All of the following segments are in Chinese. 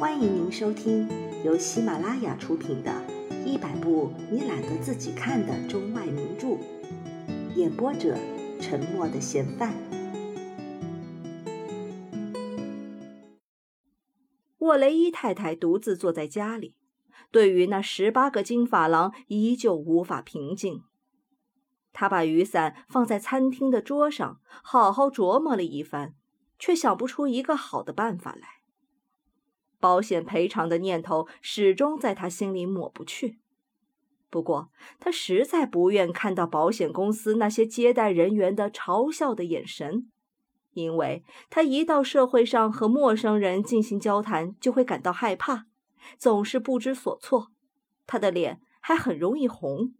欢迎您收听由喜马拉雅出品的《一百部你懒得自己看的中外名著》，演播者：沉默的嫌犯。沃雷伊太太独自坐在家里，对于那十八个金发郎依旧无法平静。她把雨伞放在餐厅的桌上，好好琢磨了一番，却想不出一个好的办法来。保险赔偿的念头始终在他心里抹不去。不过，他实在不愿看到保险公司那些接待人员的嘲笑的眼神，因为他一到社会上和陌生人进行交谈，就会感到害怕，总是不知所措。他的脸还很容易红。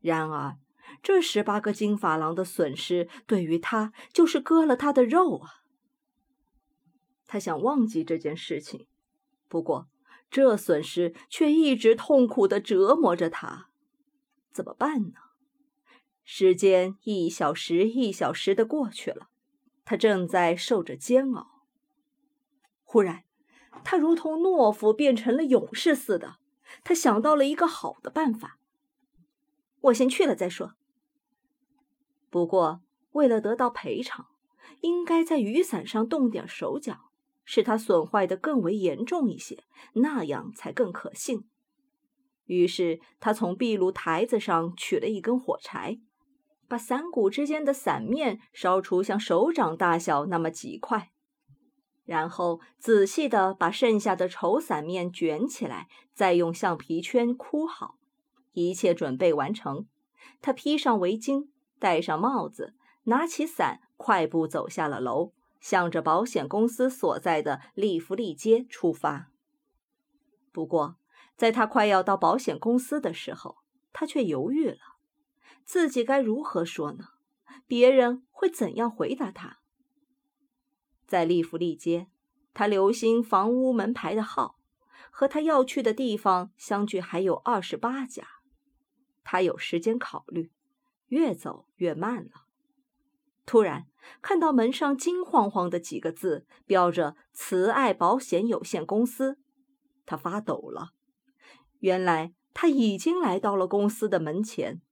然而，这十八个金发郎的损失对于他就是割了他的肉啊！他想忘记这件事情，不过这损失却一直痛苦的折磨着他。怎么办呢？时间一小时一小时的过去了，他正在受着煎熬。忽然，他如同懦夫变成了勇士似的，他想到了一个好的办法。我先去了再说。不过，为了得到赔偿，应该在雨伞上动点手脚。使它损坏的更为严重一些，那样才更可信。于是他从壁炉台子上取了一根火柴，把伞骨之间的伞面烧出像手掌大小那么几块，然后仔细地把剩下的绸伞面卷起来，再用橡皮圈箍好。一切准备完成，他披上围巾，戴上帽子，拿起伞，快步走下了楼。向着保险公司所在的利弗利街出发。不过，在他快要到保险公司的时候，他却犹豫了，自己该如何说呢？别人会怎样回答他？在利弗利街，他留心房屋门牌的号，和他要去的地方相距还有二十八家。他有时间考虑，越走越慢了。突然看到门上金晃晃的几个字，标着“慈爱保险有限公司”，他发抖了。原来他已经来到了公司的门前。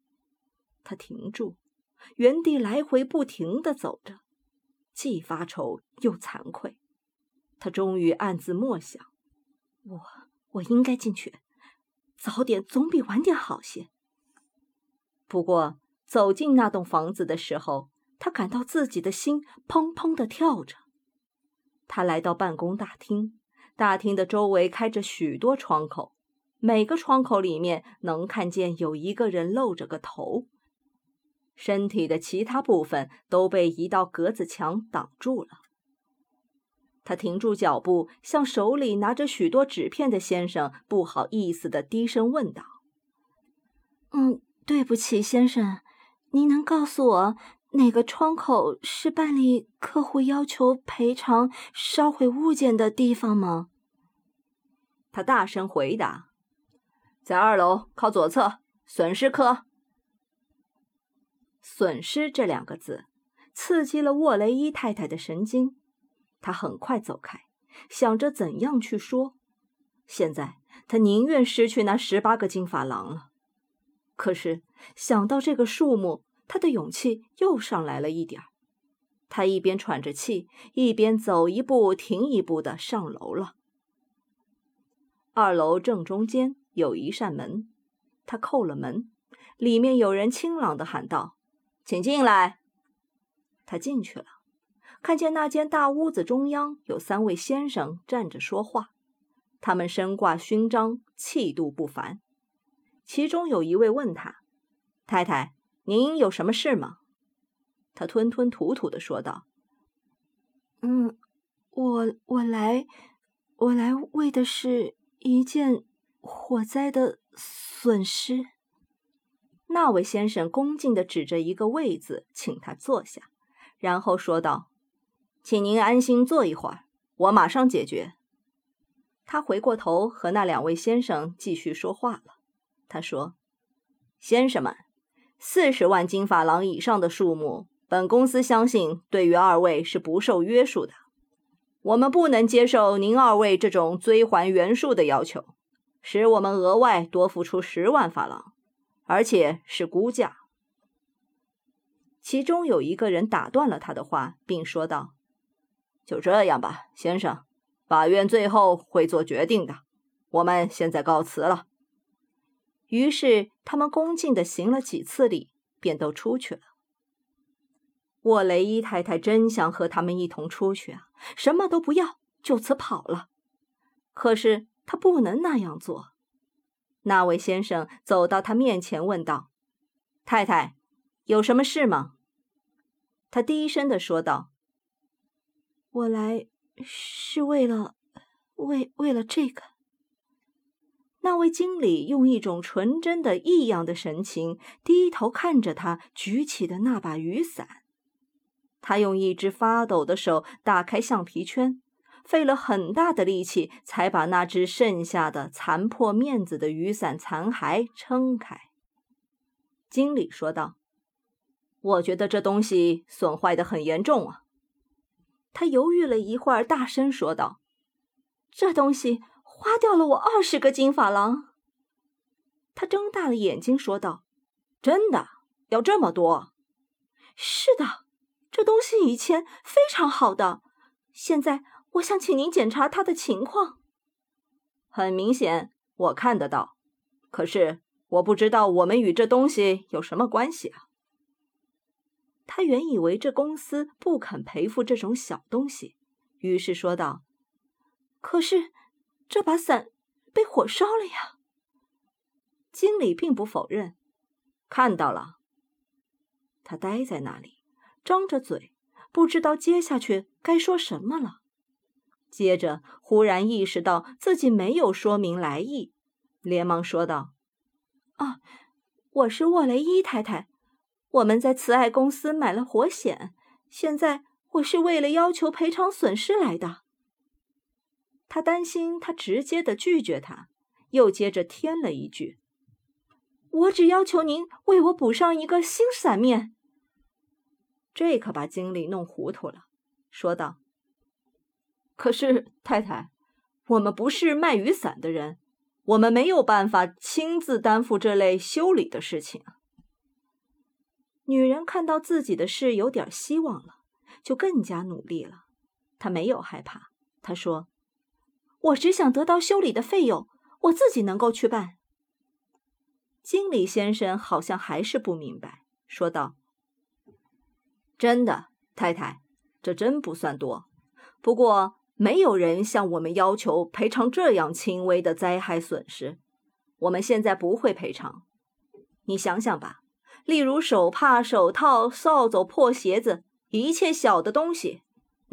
他停住，原地来回不停地走着，既发愁又惭愧。他终于暗自默想：“我我应该进去，早点总比晚点好些。”不过走进那栋房子的时候，他感到自己的心砰砰地跳着。他来到办公大厅，大厅的周围开着许多窗口，每个窗口里面能看见有一个人露着个头，身体的其他部分都被一道格子墙挡住了。他停住脚步，向手里拿着许多纸片的先生不好意思地低声问道：“嗯，对不起，先生，您能告诉我？”哪个窗口是办理客户要求赔偿烧毁物件的地方吗？他大声回答：“在二楼靠左侧，损失科。”损失这两个字刺激了沃雷伊太太的神经，她很快走开，想着怎样去说。现在她宁愿失去那十八个金发郎了，可是想到这个数目。他的勇气又上来了一点儿，他一边喘着气，一边走一步停一步的上楼了。二楼正中间有一扇门，他叩了门，里面有人清朗的喊道：“请进来。”他进去了，看见那间大屋子中央有三位先生站着说话，他们身挂勋章，气度不凡。其中有一位问他：“太太。”您有什么事吗？他吞吞吐吐的说道：“嗯，我我来，我来为的是一件火灾的损失。”那位先生恭敬的指着一个位子，请他坐下，然后说道：“请您安心坐一会儿，我马上解决。”他回过头和那两位先生继续说话了。他说：“先生们。”四十万金发郎以上的数目，本公司相信对于二位是不受约束的。我们不能接受您二位这种追还原数的要求，使我们额外多付出十万法郎，而且是估价。”其中有一个人打断了他的话，并说道：“就这样吧，先生，法院最后会做决定的。我们现在告辞了。”于是他们恭敬的行了几次礼，便都出去了。沃雷伊太太真想和他们一同出去啊，什么都不要，就此跑了。可是他不能那样做。那位先生走到他面前，问道：“太太，有什么事吗？”他低声的说道：“我来是为了，为为了这个。”那位经理用一种纯真的异样的神情低头看着他举起的那把雨伞。他用一只发抖的手打开橡皮圈，费了很大的力气才把那只剩下的残破面子的雨伞残骸撑开。经理说道。我觉得这东西损坏的很严重啊！他犹豫了一会儿，大声说道：“这东西花掉了我二十个金法郎。”他睁大了眼睛说道：“真的要这么多？”“是的，这东西以前非常好的，现在我想请您检查它的情况。”很明显，我看得到，可是我不知道我们与这东西有什么关系啊！他原以为这公司不肯赔付这种小东西，于是说道：“可是这把伞被火烧了呀。”经理并不否认，看到了。他呆在那里，张着嘴，不知道接下去该说什么了。接着忽然意识到自己没有说明来意，连忙说道：“啊，我是沃雷伊太太。”我们在慈爱公司买了火险，现在我是为了要求赔偿损失来的。他担心他直接的拒绝他，又接着添了一句：“我只要求您为我补上一个新伞面。”这可把经理弄糊涂了，说道：“可是太太，我们不是卖雨伞的人，我们没有办法亲自担负这类修理的事情。”女人看到自己的事有点希望了，就更加努力了。她没有害怕，她说：“我只想得到修理的费用，我自己能够去办。”经理先生好像还是不明白，说道：“真的，太太，这真不算多。不过没有人向我们要求赔偿这样轻微的灾害损失，我们现在不会赔偿。你想想吧。”例如手帕、手套、扫帚、破鞋子，一切小的东西，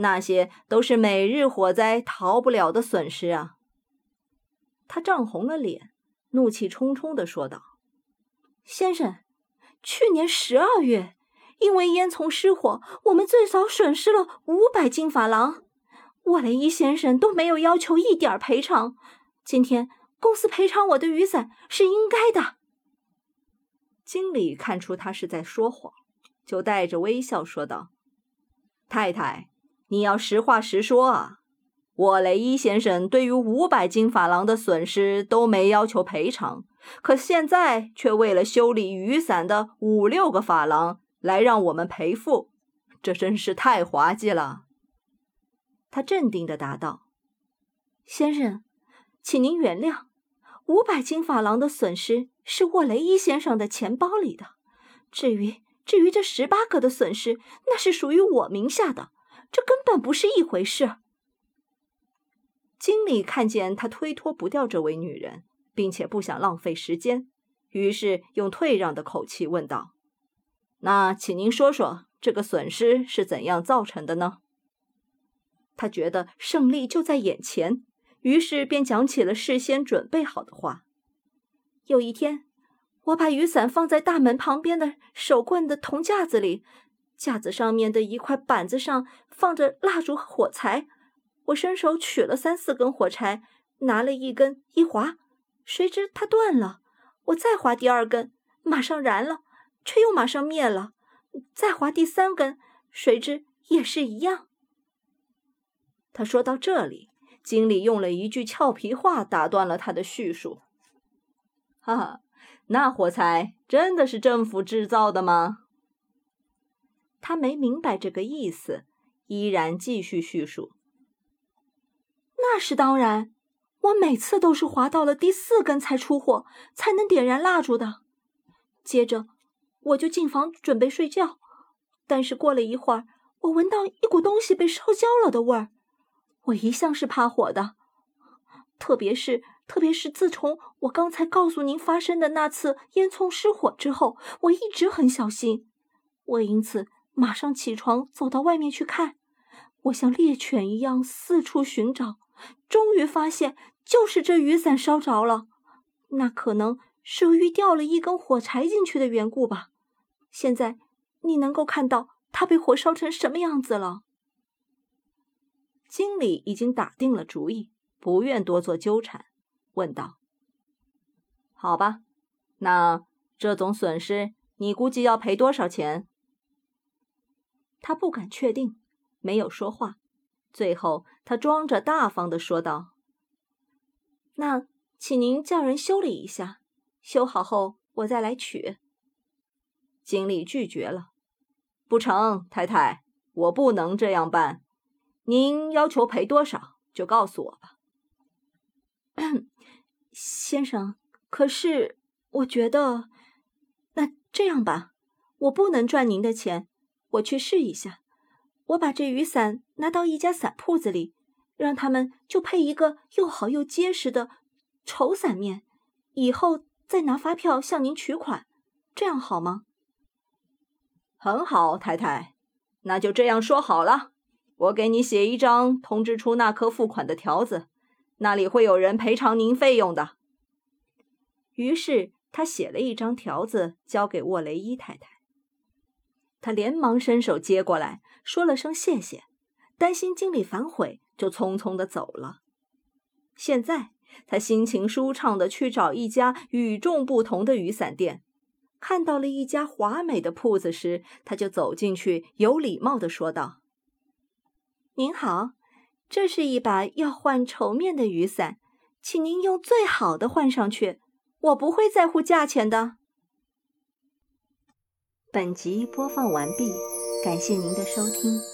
那些都是每日火灾逃不了的损失啊！他涨红了脸，怒气冲冲地说道：“先生，去年十二月，因为烟囱失火，我们最少损失了五百金法郎。沃雷伊先生都没有要求一点赔偿。今天公司赔偿我的雨伞是应该的。”经理看出他是在说谎，就带着微笑说道：“太太，你要实话实说啊！沃雷伊先生对于五百金法郎的损失都没要求赔偿，可现在却为了修理雨伞的五六个法郎来让我们赔付，这真是太滑稽了。”他镇定的答道：“先生，请您原谅，五百金法郎的损失。”是沃雷伊先生的钱包里的。至于至于这十八个的损失，那是属于我名下的，这根本不是一回事。经理看见他推脱不掉这位女人，并且不想浪费时间，于是用退让的口气问道：“那请您说说这个损失是怎样造成的呢？”他觉得胜利就在眼前，于是便讲起了事先准备好的话。有一天，我把雨伞放在大门旁边的手棍的铜架子里，架子上面的一块板子上放着蜡烛和火柴。我伸手取了三四根火柴，拿了一根一划，谁知它断了。我再划第二根，马上燃了，却又马上灭了。再划第三根，谁知也是一样。他说到这里，经理用了一句俏皮话打断了他的叙述：“哈哈，那火柴真的是政府制造的吗？”他没明白这个意思，依然继续叙述：“那是当然，我每次都是划到了第四根才出火，才能点燃蜡烛的。接着，我就进房准备睡觉，但是过了一会儿，我闻到一股东西被烧焦了的味儿。”我一向是怕火的，特别是特别是自从我刚才告诉您发生的那次烟囱失火之后，我一直很小心。我因此马上起床走到外面去看，我像猎犬一样四处寻找，终于发现就是这雨伞烧着了。那可能是由于掉了一根火柴进去的缘故吧。现在你能够看到它被火烧成什么样子了。经理已经打定了主意，不愿多做纠缠，问道：“好吧，那这种损失你估计要赔多少钱？”他不敢确定，没有说话。最后，他装着大方的说道：“那请您叫人修理一下，修好后我再来取。”经理拒绝了：“不成，太太，我不能这样办。”您要求赔多少，就告诉我吧，先生。可是我觉得，那这样吧，我不能赚您的钱，我去试一下。我把这雨伞拿到一家伞铺子里，让他们就配一个又好又结实的绸伞面，以后再拿发票向您取款，这样好吗？很好，太太，那就这样说好了。我给你写一张通知出纳科付款的条子，那里会有人赔偿您费用的。于是他写了一张条子交给沃雷伊太太，他连忙伸手接过来，说了声谢谢，担心经理反悔，就匆匆的走了。现在他心情舒畅的去找一家与众不同的雨伞店，看到了一家华美的铺子时，他就走进去，有礼貌的说道。您好，这是一把要换绸面的雨伞，请您用最好的换上去，我不会在乎价钱的。本集播放完毕，感谢您的收听。